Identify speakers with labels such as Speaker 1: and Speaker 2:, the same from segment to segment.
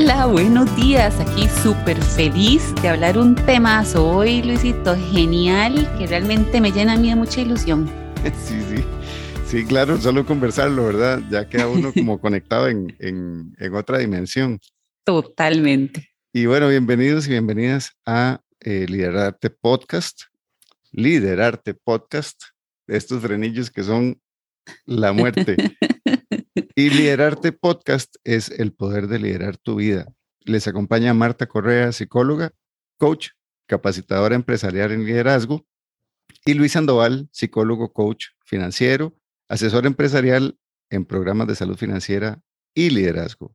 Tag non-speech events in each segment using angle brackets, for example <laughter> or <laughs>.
Speaker 1: Hola, buenos días. Aquí súper feliz de hablar un temazo hoy, Luisito, genial, que realmente me llena a mí de mucha ilusión. <laughs>
Speaker 2: Sí, sí. Sí, claro, solo conversarlo, ¿verdad? Ya queda uno como <laughs> conectado en, en, en otra dimensión.
Speaker 1: Totalmente.
Speaker 2: Y bueno, bienvenidos y bienvenidas a eh, Liderarte Podcast. Liderarte Podcast, estos frenillos que son la muerte. <laughs> y Liderarte Podcast es el poder de liderar tu vida. Les acompaña Marta Correa, psicóloga, coach, capacitadora empresarial en liderazgo, y Luis Sandoval, psicólogo, coach financiero, asesor empresarial en programas de salud financiera y liderazgo.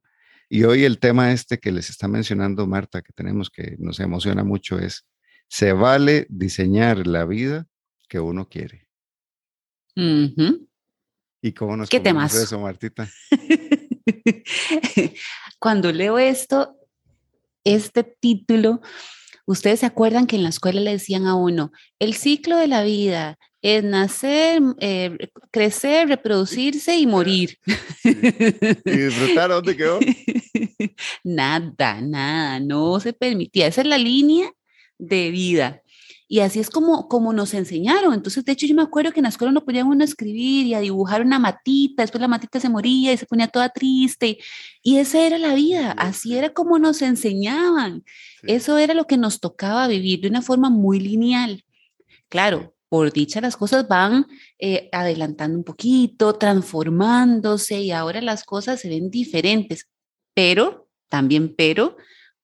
Speaker 2: Y hoy el tema este que les está mencionando Marta, que tenemos que nos emociona mucho, es, se vale diseñar la vida que uno quiere. ¿Y cómo nos
Speaker 1: ¿Qué temas?
Speaker 2: eso, Martita? <laughs>
Speaker 1: Cuando leo esto, este título, ustedes se acuerdan que en la escuela le decían a uno, el ciclo de la vida es nacer, eh, crecer, reproducirse y morir. <laughs>
Speaker 2: ¿Y disfrutar dónde quedó? <laughs>
Speaker 1: nada, nada, no se permitía. Esa es la línea de vida. Y así es como, como nos enseñaron. Entonces, de hecho, yo me acuerdo que en la escuela no podían uno escribir y a dibujar una matita, después la matita se moría y se ponía toda triste. Y esa era la vida, así era como nos enseñaban. Eso era lo que nos tocaba vivir de una forma muy lineal. Claro, por dicha las cosas van eh, adelantando un poquito, transformándose y ahora las cosas se ven diferentes, pero, también pero,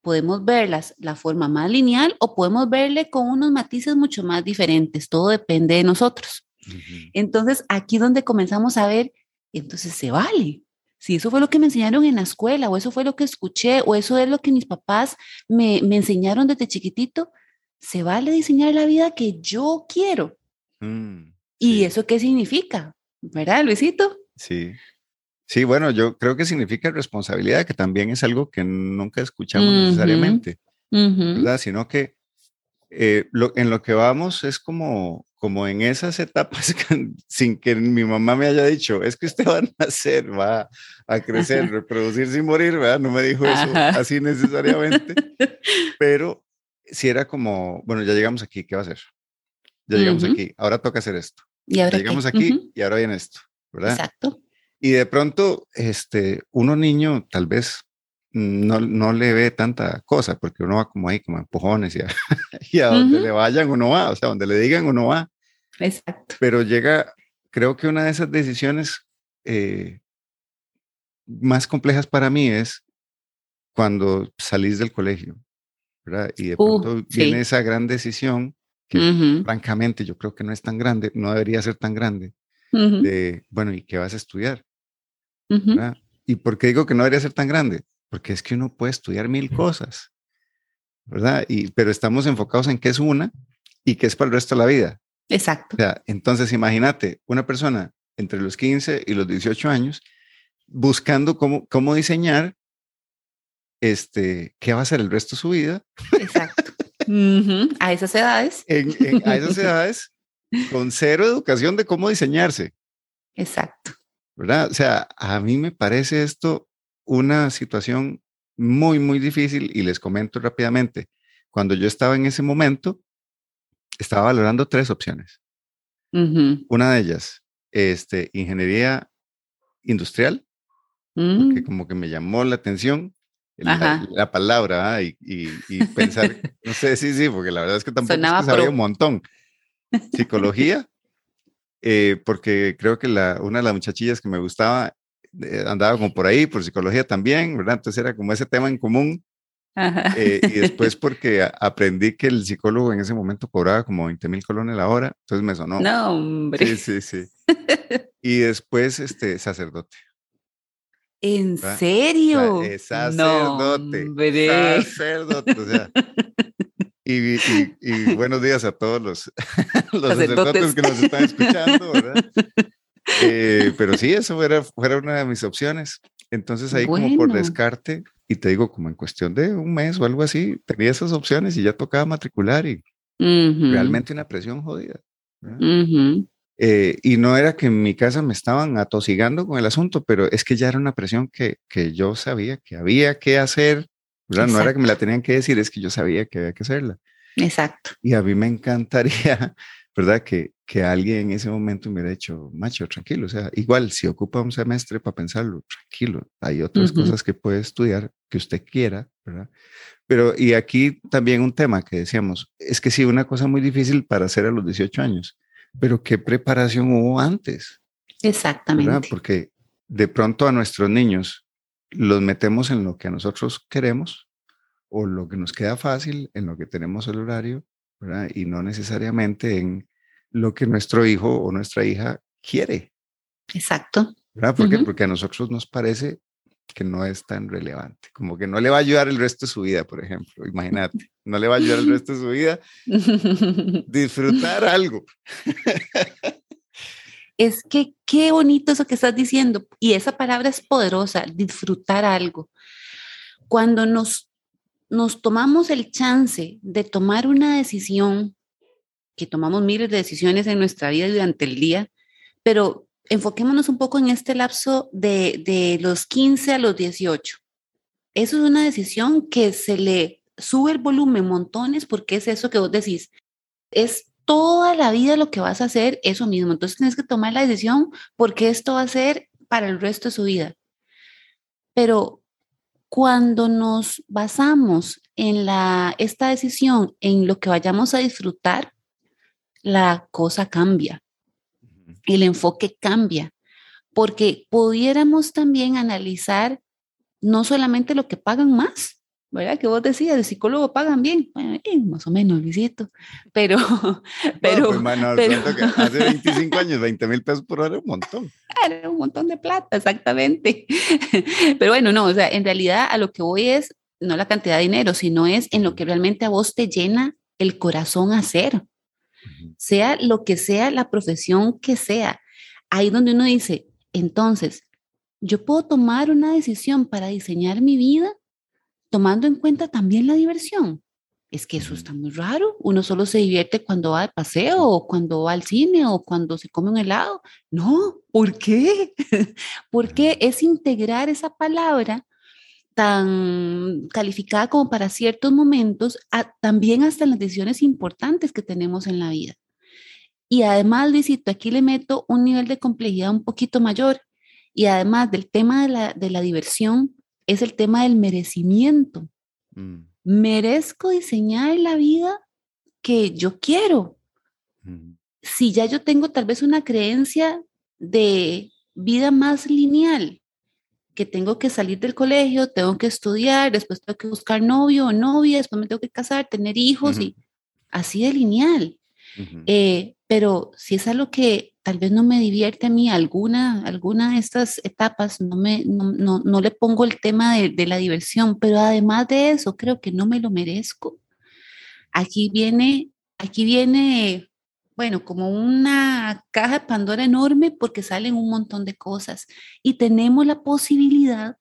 Speaker 1: podemos verlas la forma más lineal o podemos verle con unos matices mucho más diferentes, todo depende de nosotros. Entonces, aquí donde comenzamos a ver, entonces se vale. Si eso fue lo que me enseñaron en la escuela o eso fue lo que escuché o eso es lo que mis papás me, me enseñaron desde chiquitito, se vale diseñar la vida que yo quiero. Mm, ¿Y eso qué significa? ¿Verdad, Luisito?
Speaker 2: Sí. Sí, bueno, yo creo que significa responsabilidad, que también es algo que nunca escuchamos necesariamente, ¿verdad? Sino que eh, lo, en lo que vamos es como, como en esas etapas <laughs> sin que mi mamá me haya dicho, es que usted va a nacer, va a crecer, reproducirse y morir, ¿verdad? No me dijo eso así necesariamente, <laughs> pero si era como, bueno, ya llegamos aquí, ¿qué va a hacer? ya llegamos aquí, ahora toca hacer esto.
Speaker 1: ¿Y ahora
Speaker 2: llegamos aquí y ahora viene esto, ¿verdad?
Speaker 1: Exacto.
Speaker 2: Y de pronto, este, uno niño tal vez no, no le ve tanta cosa, porque uno va como ahí, como empujones y a, <laughs> y a donde le vayan uno va, o sea, donde le digan uno va.
Speaker 1: Exacto.
Speaker 2: Pero llega, creo que una de esas decisiones eh, más complejas para mí es cuando salís del colegio, ¿verdad? Y de uh, pronto viene esa gran decisión que francamente yo creo que no es tan grande, no debería ser tan grande, de, bueno, ¿y qué vas a estudiar? ¿Y por qué digo que no debería ser tan grande? Porque es que uno puede estudiar mil cosas, ¿verdad? Y, pero estamos enfocados en qué es una y qué es para el resto de la vida.
Speaker 1: Exacto.
Speaker 2: O sea, entonces imagínate una persona entre los 15 y los 18 años buscando cómo, cómo diseñar este, qué va a ser el resto de su vida.
Speaker 1: Exacto. A esas edades.
Speaker 2: a esas edades, con cero educación de cómo diseñarse.
Speaker 1: Exacto.
Speaker 2: ¿Verdad? O sea, a mí me parece esto una situación muy, muy difícil y les comento rápidamente. Cuando yo estaba en ese momento, estaba valorando tres opciones. Una de ellas, este, ingeniería industrial, porque mm. como que me llamó la atención la, palabra ¿ah? y, y, pensar, <laughs> no sé, sí, sí, porque la verdad es que tampoco es que sabía un montón. <laughs> Psicología, eh, porque creo que la, una de las muchachillas que me gustaba eh, andaba como por ahí, por psicología también, ¿verdad? Entonces era como ese tema en común. Eh, y después <laughs> porque aprendí que el psicólogo en ese momento cobraba como 20 mil colones la hora, entonces me sonó.
Speaker 1: No, hombre.
Speaker 2: Sí, sí, sí. <laughs> Y después, este, sacerdote.
Speaker 1: ¿En serio?
Speaker 2: Sacerdote. No, sacerdote. O sea, <laughs> y, y, <laughs> buenos días a todos los, <laughs> los sacerdotes. que nos están escuchando, ¿verdad? <laughs> Eh, pero sí, eso era, fuera una de mis opciones. Entonces ahí como por descarte, y te digo como en cuestión de un mes o algo así, tenía esas opciones y ya tocaba matricular y realmente una presión jodida. Eh, y no era que en mi casa me estaban atosigando con el asunto, pero es que ya era una presión que, que yo sabía que había que hacer, ¿verdad? No era que me la tenían que decir, es que yo sabía que había que hacerla.
Speaker 1: Exacto.
Speaker 2: Y a mí me encantaría, <laughs> ¿verdad? Que, que alguien en ese momento me hubiera dicho, macho, tranquilo, o sea, igual si ocupa un semestre para pensarlo, tranquilo, hay otras cosas que puede estudiar que usted quiera, ¿verdad? Pero, y aquí también un tema que decíamos, es que sí, una cosa muy difícil para hacer a los 18 años, pero ¿qué preparación hubo antes?
Speaker 1: Exactamente.
Speaker 2: Porque de pronto a nuestros niños los metemos en lo que a nosotros queremos o lo que nos queda fácil, en lo que tenemos el horario, ¿verdad? Y no necesariamente en lo que nuestro hijo o nuestra hija quiere.
Speaker 1: Exacto.
Speaker 2: ¿Verdad? ¿Por qué? Porque a nosotros nos parece que no es tan relevante, como que no le va a ayudar el resto de su vida, por ejemplo, imagínate, <laughs> no le va a ayudar el resto de su vida <laughs> disfrutar algo. <laughs>
Speaker 1: Es que qué bonito eso que estás diciendo, y esa palabra es poderosa, disfrutar algo. Cuando nos, nos tomamos el chance de tomar una decisión, que tomamos miles de decisiones en nuestra vida durante el día, pero enfoquémonos un poco en este lapso de, de los 15 a los 18. Eso es una decisión que se le sube el volumen montones porque es eso que vos decís. Es toda la vida lo que vas a hacer eso mismo. Entonces tienes que tomar la decisión porque esto va a ser para el resto de su vida. Pero cuando nos basamos en la, esta decisión, en lo que vayamos a disfrutar, la cosa cambia el enfoque cambia, porque pudiéramos también analizar no solamente lo que pagan más, ¿verdad? Que vos decías, el psicólogo pagan bien, bueno, eh, más o menos, Luisito, pero, <laughs> pero,
Speaker 2: pues, hace 25 años, 20 mil pesos por hora, un montón. <laughs>
Speaker 1: Era un montón de plata, exactamente. <laughs> Pero bueno, no, o sea, en realidad a lo que voy es no la cantidad de dinero, sino es en lo que realmente a vos te llena el corazón hacer sea lo que sea la profesión que sea. Ahí donde uno dice, entonces, yo puedo tomar una decisión para diseñar mi vida tomando en cuenta también la diversión. Es que eso está muy raro. Uno solo se divierte cuando va de paseo o cuando va al cine o cuando se come un helado. No, ¿por qué? <laughs> Porque es integrar esa palabra tan calificada como para ciertos momentos, también hasta en las decisiones importantes que tenemos en la vida. Y además, Luisito, aquí le meto un nivel de complejidad un poquito mayor. Y además del tema de la, de la diversión, es el tema del merecimiento. Mm. Merezco diseñar la vida que yo quiero. Mm. Si ya yo tengo tal vez una creencia de vida más lineal, que tengo que salir del colegio, tengo que estudiar, después tengo que buscar novio o novia, después me tengo que casar, tener hijos y así de lineal. Eh, pero si es algo que tal vez no me divierte a mí, alguna, alguna de estas etapas, no, me, no, no, le pongo el tema de, de, la diversión, pero además de eso, creo que no me lo merezco. Aquí viene, aquí viene bueno, como una caja de Pandora enorme porque salen un montón de cosas y tenemos la posibilidad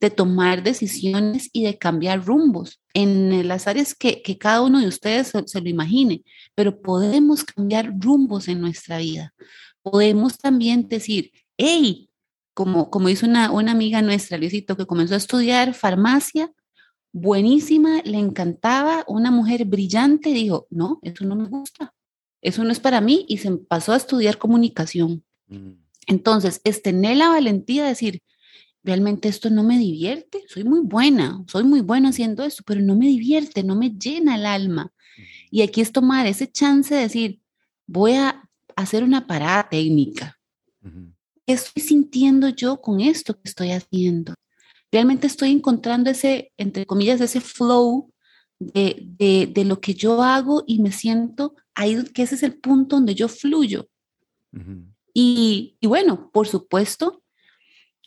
Speaker 1: de tomar decisiones y de cambiar rumbos en las áreas que, cada uno de ustedes se, lo imagine, pero podemos cambiar rumbos en nuestra vida. Podemos también decir, hey, como, como hizo una, una amiga nuestra, Luisito, que comenzó a estudiar farmacia, buenísima, le encantaba, una mujer brillante, dijo, no, eso no me gusta, eso no es para mí y se pasó a estudiar comunicación. Mm. Entonces, es tener la valentía de decir, realmente esto no me divierte, soy muy buena, soy muy buena haciendo esto, pero no me divierte, no me llena el alma. Y aquí es tomar ese chance de decir, voy a hacer una parada técnica. ¿Qué estoy sintiendo yo con esto que estoy haciendo? Realmente estoy encontrando ese, entre comillas, ese flow de, de, lo que yo hago y me siento ahí, que ese es el punto donde yo fluyo. y, y, bueno, por supuesto,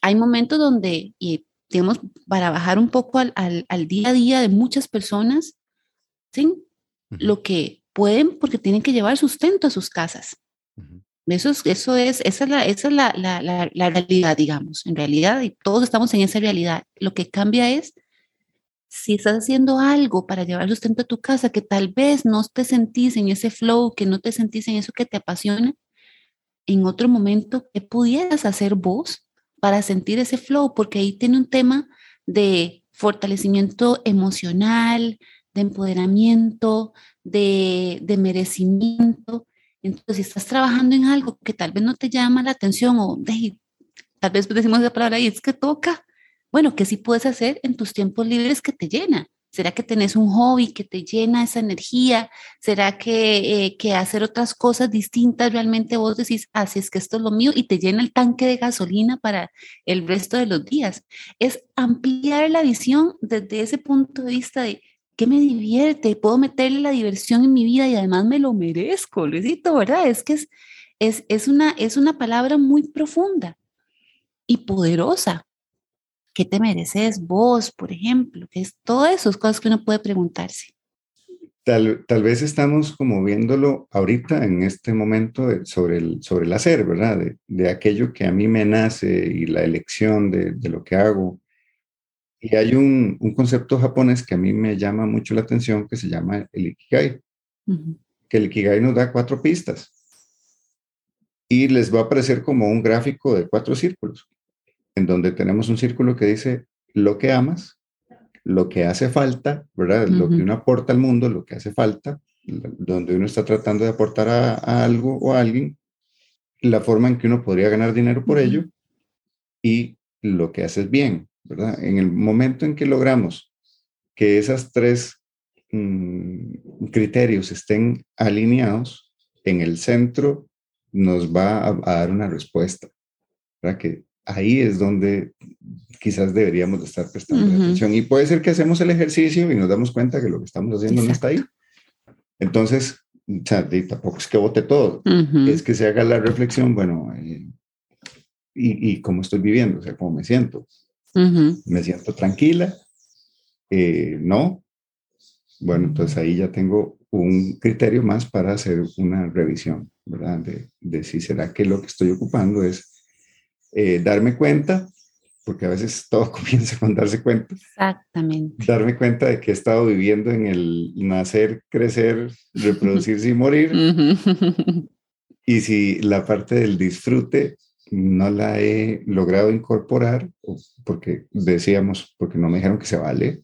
Speaker 1: hay momentos donde, y digamos, para bajar un poco al, al, día a día de muchas personas, ¿sí? Lo que pueden porque tienen que llevar sustento a sus casas. Eso es, eso es, esa es, la, esa es la, la, la, realidad, digamos, en realidad, y todos estamos en esa realidad. Lo que cambia es si estás haciendo algo para llevar sustento a tu casa, que tal vez no te sentís en ese flow, que no te sentís en eso que te apasiona, en otro momento qué pudieras hacer vos para sentir ese flow, porque ahí tiene un tema de fortalecimiento emocional, de empoderamiento, de, de merecimiento. Entonces, si estás trabajando en algo que tal vez no te llama la atención o tal vez decimos la palabra y es que toca, bueno, ¿qué sí puedes hacer en tus tiempos libres que te llena? ¿Será que tenés un hobby que te llena esa energía? ¿Será que, eh, que hacer otras cosas distintas realmente vos decís, así ah, es que esto es lo mío y te llena el tanque de gasolina para el resto de los días? Es ampliar la visión desde ese punto de vista de qué me divierte, puedo meterle la diversión en mi vida y además me lo merezco, Luisito, ¿verdad? Es que es, es, es, una, es una palabra muy profunda y poderosa ¿Qué te mereces vos, por ejemplo? Que es todas esas cosas que uno puede preguntarse.
Speaker 2: Tal, tal, vez estamos como viéndolo ahorita en este momento sobre, el, sobre el hacer, ¿verdad? De, de, aquello que a mí me nace y la elección de, de lo que hago. Y hay un, un, concepto japonés que a mí me llama mucho la atención que se llama el Ikigai, que el Ikigai nos da cuatro pistas y les va a aparecer como un gráfico de cuatro círculos en donde tenemos un círculo que dice lo que amas, lo que hace falta, ¿verdad? Lo que uno aporta al mundo, lo que hace falta, donde uno está tratando de aportar a, algo o a alguien, la forma en que uno podría ganar dinero por ello y lo que haces bien, ¿verdad? En el momento en que logramos que esas tres mm, criterios estén alineados, en el centro nos va a, a dar una respuesta, ¿verdad? Que ahí es donde quizás deberíamos estar prestando atención. Y puede ser que hacemos el ejercicio y nos damos cuenta que lo que estamos haciendo no está ahí. Entonces, o sea, tampoco es que vote todo, es que se haga la reflexión, bueno, eh, y, y, cómo estoy viviendo, o sea, cómo me siento. Me siento tranquila, eh, no. Bueno, entonces ahí ya tengo un criterio más para hacer una revisión, ¿verdad? De, de si será que lo que estoy ocupando es eh, darme cuenta, porque a veces <laughs> todo comienza con darse cuenta.
Speaker 1: Exactamente.
Speaker 2: Darme cuenta de que he estado viviendo en el nacer, crecer, reproducirse y morir. <laughs> y si la parte del disfrute no la he logrado incorporar, porque decíamos, porque no me dijeron que se vale.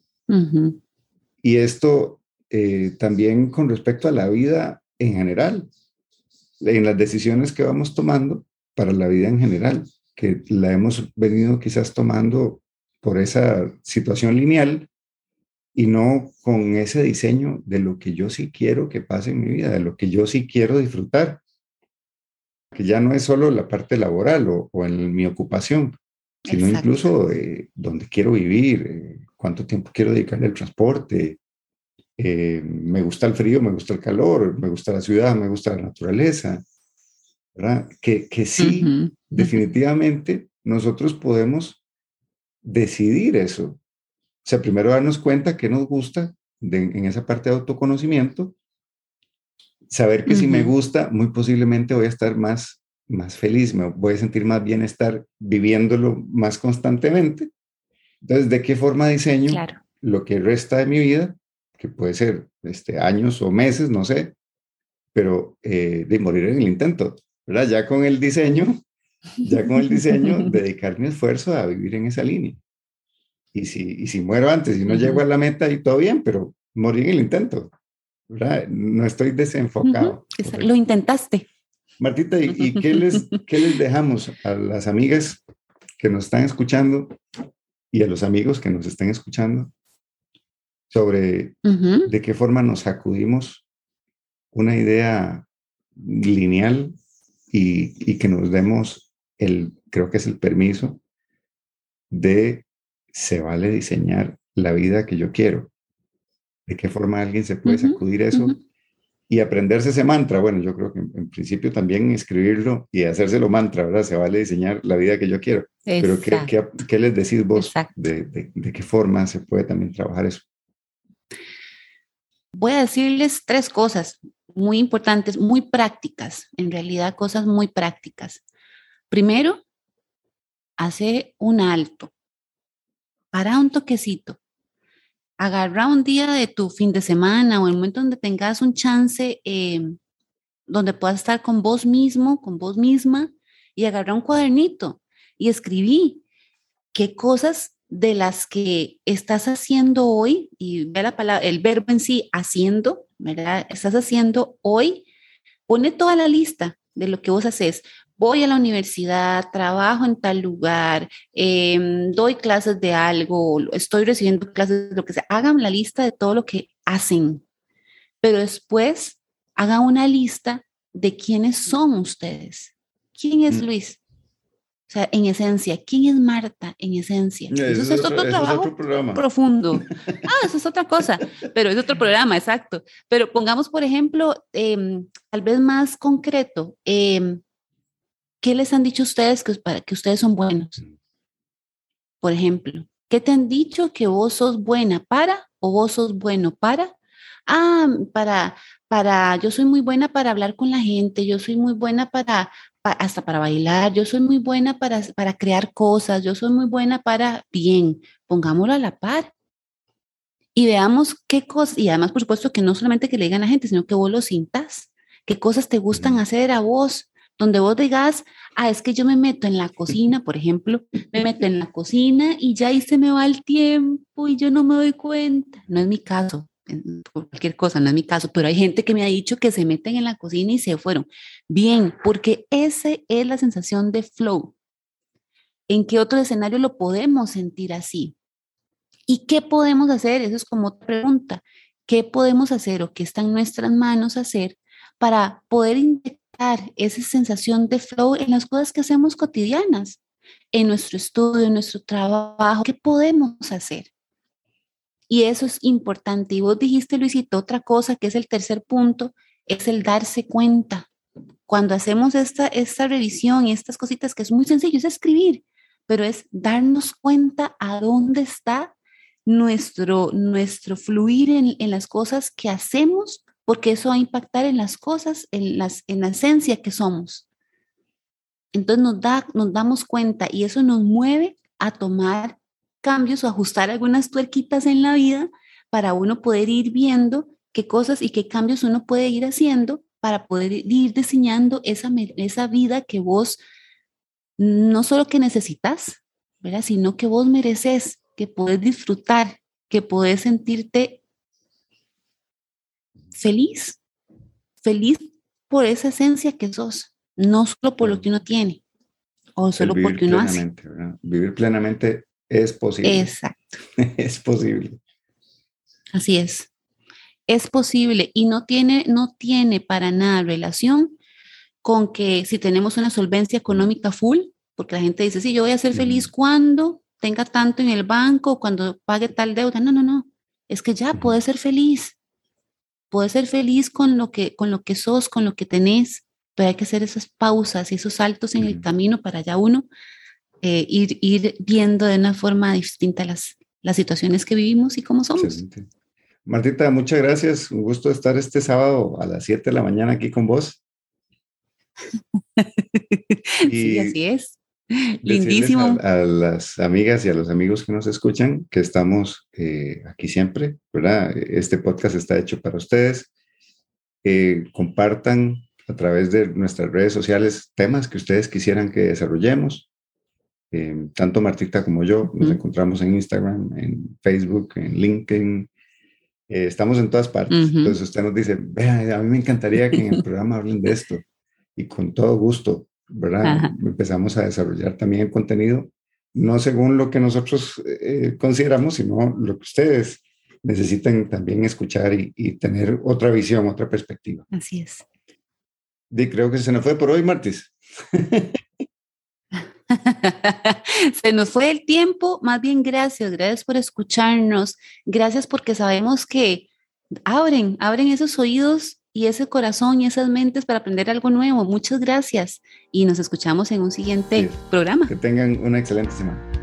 Speaker 2: Y esto eh, también con respecto a la vida en general, en las decisiones que vamos tomando para la vida en general que la hemos venido quizás tomando por esa situación lineal y no con ese diseño de lo que yo sí quiero que pase en mi vida, de lo que yo sí quiero disfrutar, que ya no es solo la parte laboral o, en mi ocupación, sino incluso eh, donde quiero vivir, eh, cuánto tiempo quiero dedicarle al transporte, eh, me gusta el frío, me gusta el calor, me gusta la ciudad, me gusta la naturaleza, ¿verdad? Que, que sí, definitivamente nosotros podemos decidir eso. O sea, primero darnos cuenta que nos gusta en esa parte de autoconocimiento, saber que si me gusta, muy posiblemente voy a estar más, más feliz, me voy a sentir más bienestar viviéndolo más constantemente. Entonces, ¿de qué forma diseño lo que resta de mi vida? Que puede ser este, años o meses, no sé, pero eh, de morir en el intento. ¿verdad? Ya con el diseño, ya con el diseño, dedicar mi esfuerzo a vivir en esa línea. Y si, y si muero antes y no llego a la meta, y todo bien, pero morí en el intento, ¿verdad? No estoy desenfocado.
Speaker 1: Lo intentaste.
Speaker 2: Martita, ¿y, qué, les, qué les dejamos a las amigas que nos están escuchando y a los amigos que nos están escuchando sobre de qué forma nos sacudimos una idea lineal y, que nos demos el, creo que es el permiso de se vale diseñar la vida que yo quiero. ¿De qué forma alguien se puede sacudir eso? Y aprenderse ese mantra. Bueno, yo creo que en, principio también escribirlo y hacérselo mantra, ¿verdad? Se vale diseñar la vida que yo quiero. Pero ¿qué, qué, les decís vos de, de qué forma se puede también trabajar eso?
Speaker 1: Voy a decirles tres cosas muy importantes, muy prácticas, en realidad cosas muy prácticas. Primero, hace un alto, para un toquecito, agarra un día de tu fin de semana o el momento donde tengas un chance, em, donde puedas estar con vos mismo, con vos misma, y agarrar un cuadernito y escribí qué cosas de las que estás haciendo hoy, y ve la palabra, el verbo en sí, haciendo, ¿verdad? Estás haciendo hoy, pone toda la lista de lo que vos haces. Voy a la universidad, trabajo en tal lugar, em, doy clases de algo, estoy recibiendo clases de lo que sea. Hagan la lista de todo lo que hacen, pero después hagan una lista de quiénes son ustedes. ¿Quién es mm. Luis? O sea, en esencia, ¿quién es Marta en esencia?
Speaker 2: Eso, es, otro, trabajo
Speaker 1: profundo. Ah, eso es otra cosa, pero es otro <laughs> programa, exacto. Pero pongamos, por ejemplo, em, tal vez más concreto, em, ¿qué les han dicho ustedes que, para, que ustedes son buenos? Por ejemplo, ¿qué te han dicho que vos sos buena para o vos sos bueno para? Ah, para, para, yo soy muy buena para hablar con la gente, yo soy muy buena para, hasta para bailar, yo soy muy buena para, para crear cosas, yo soy muy buena para, bien, pongámoslo a la par. Y veamos qué cosas, y además por supuesto que no solamente que le digan a la gente, sino que vos lo sintas, qué cosas te gustan hacer a vos, donde vos digas, ah, es que yo me meto en la <laughs> cocina, por ejemplo, me meto en la cocina y ya ahí se me va el tiempo y yo no me doy cuenta. No es mi caso, cualquier cosa, no es mi caso, pero hay gente que me ha dicho que se meten en la cocina y se fueron. Bien, porque esa es la sensación de flow. ¿En qué otro escenario lo podemos sentir así? ¿Y qué podemos hacer? Eso es como otra pregunta. ¿Qué podemos hacer o qué está en nuestras manos hacer para poder inyectar esa sensación de flow en las cosas que hacemos cotidianas? En nuestro estudio, en nuestro trabajo, ¿qué podemos hacer? Y eso es importante. Y vos dijiste, Luisito, otra cosa que es el tercer punto, es el darse cuenta. Cuando hacemos esta, esta revisión y estas cositas que es muy sencillo, es escribir, pero es darnos cuenta a dónde está nuestro, nuestro fluir en, en las cosas que hacemos, porque eso va a impactar en las cosas, en, las, en la esencia que somos. Entonces nos, da, nos damos cuenta y eso nos mueve a tomar cambios o ajustar algunas tuerquitas en la vida para uno poder ir viendo qué cosas y qué cambios uno puede ir haciendo para poder ir diseñando esa, esa vida que vos no solo que necesitas, ¿verdad? sino que vos mereces, que podés disfrutar, que podés sentirte feliz, feliz por esa esencia que sos, no solo por lo que uno tiene o solo porque uno hace.
Speaker 2: Vivir plenamente es posible.
Speaker 1: Exacto. <laughs>
Speaker 2: es posible.
Speaker 1: Así es. Es posible y no tiene, no tiene para nada relación con que si tenemos una solvencia económica full, porque la gente dice, sí, yo voy a ser feliz cuando tenga tanto en el banco, cuando pague tal deuda. No, no, no. Es que ya puedes ser feliz. Puedes ser feliz con lo que, con lo que sos, con lo que tenés, pero hay que hacer esas pausas y esos saltos en el camino para ya uno eh, ir, ir, viendo de una forma distinta las, las situaciones que vivimos y cómo somos.
Speaker 2: Martita, muchas gracias. Un gusto estar este sábado a las 7 de la mañana aquí con vos. <laughs>
Speaker 1: sí, así es. <laughs> Lindísimo.
Speaker 2: A, las amigas y a los amigos que nos escuchan que estamos eh, aquí siempre, ¿verdad? Este podcast está hecho para ustedes. Eh, compartan a través de nuestras redes sociales temas que ustedes quisieran que desarrollemos. Eh, tanto Martita como yo nos encontramos en Instagram, en Facebook, en LinkedIn. Eh, estamos en todas partes. Entonces usted nos dice, vea, a mí me encantaría que en el <laughs> programa hablen de esto. Y con todo gusto, ¿verdad? Empezamos a desarrollar también el contenido, no según lo que nosotros eh, consideramos, sino lo que ustedes necesitan también escuchar y, y, tener otra visión, otra perspectiva.
Speaker 1: Así es.
Speaker 2: Y creo que se nos fue por hoy, Martis. <laughs>
Speaker 1: Se nos fue el tiempo, más bien gracias, gracias por escucharnos, gracias porque sabemos que abren, abren esos oídos y ese corazón y esas mentes para aprender algo nuevo. Muchas gracias y nos escuchamos en un siguiente programa.
Speaker 2: Que tengan una excelente semana.